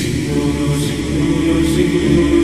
Singulo, singulo.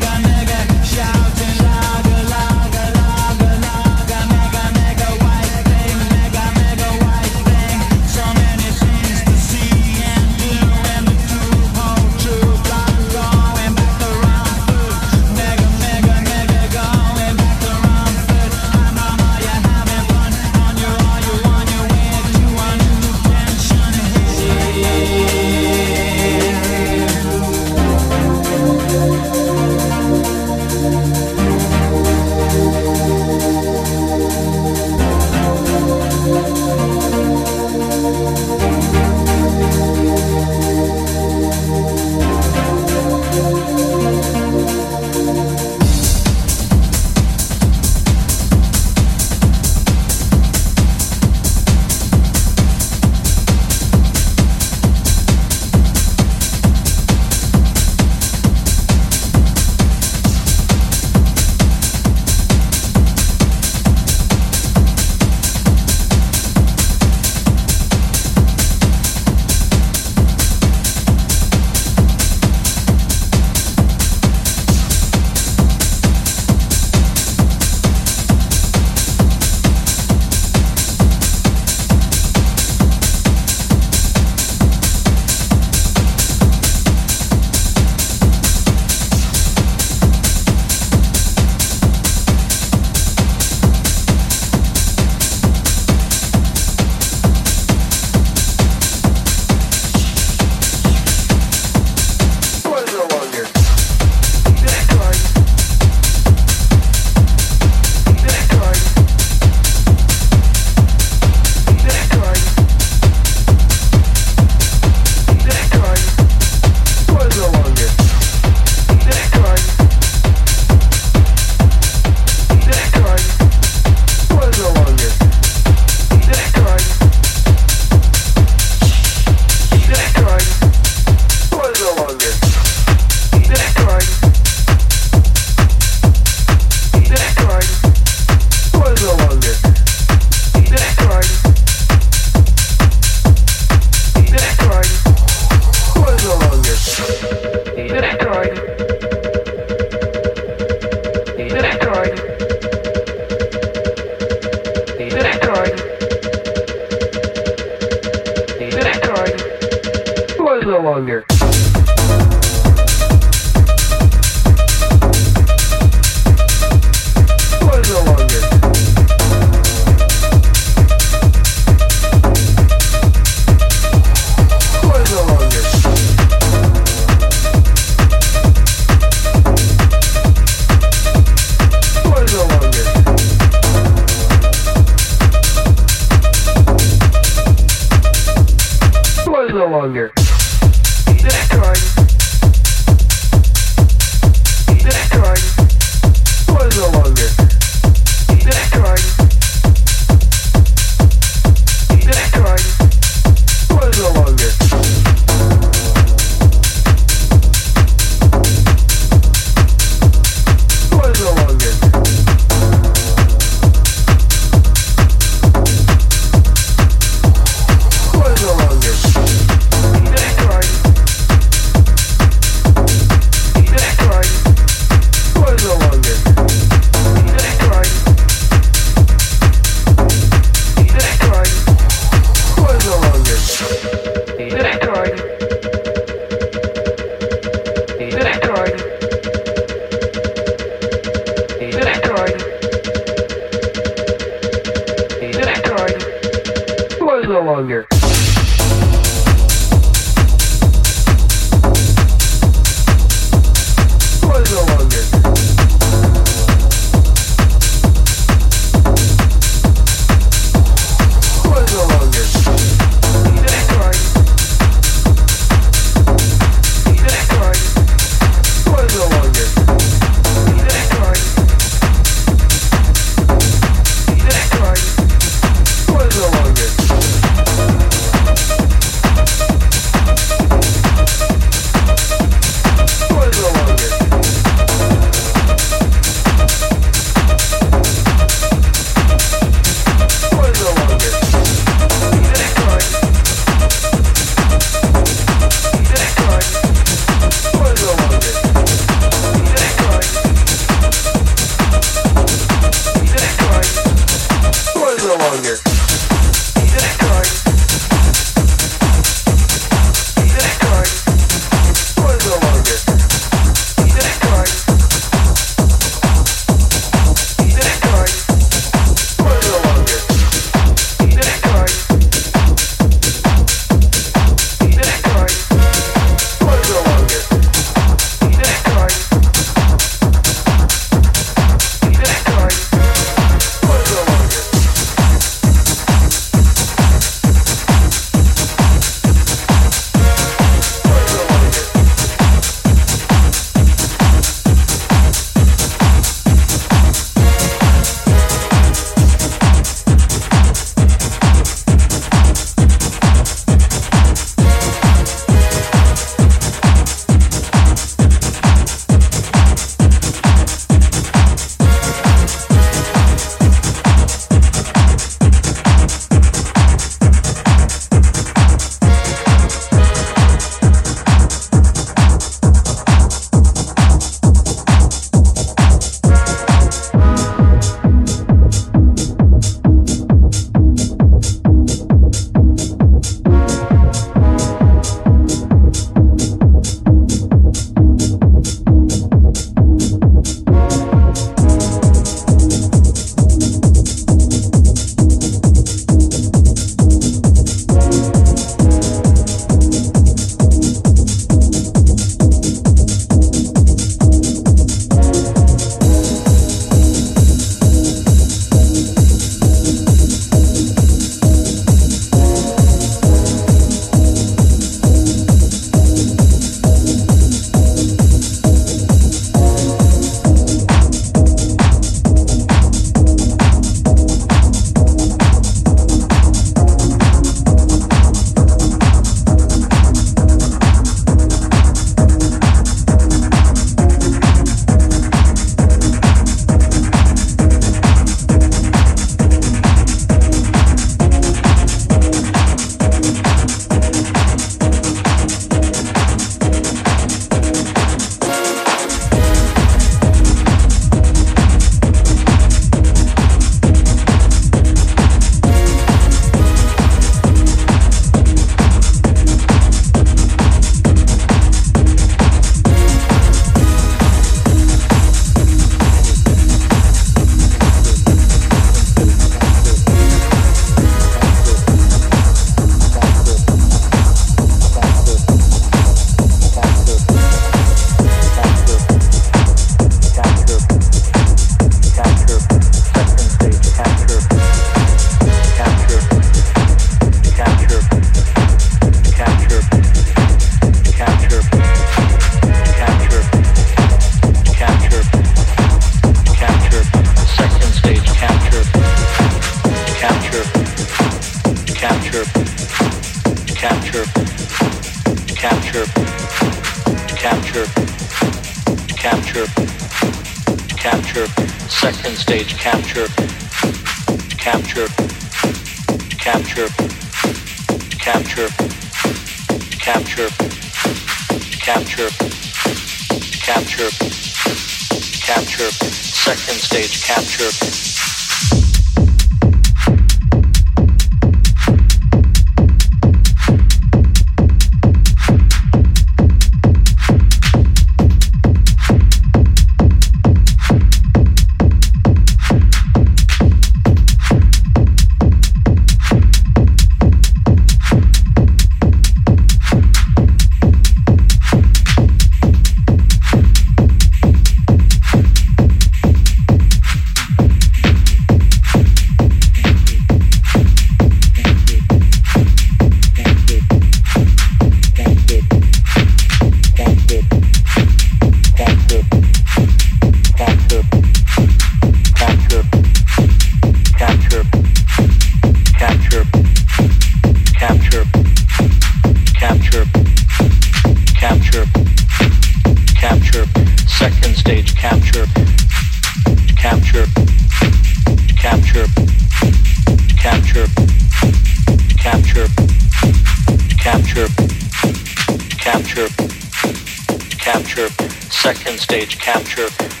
Stage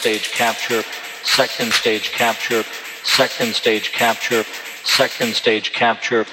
stage capture, second stage capture, second stage capture, second stage capture,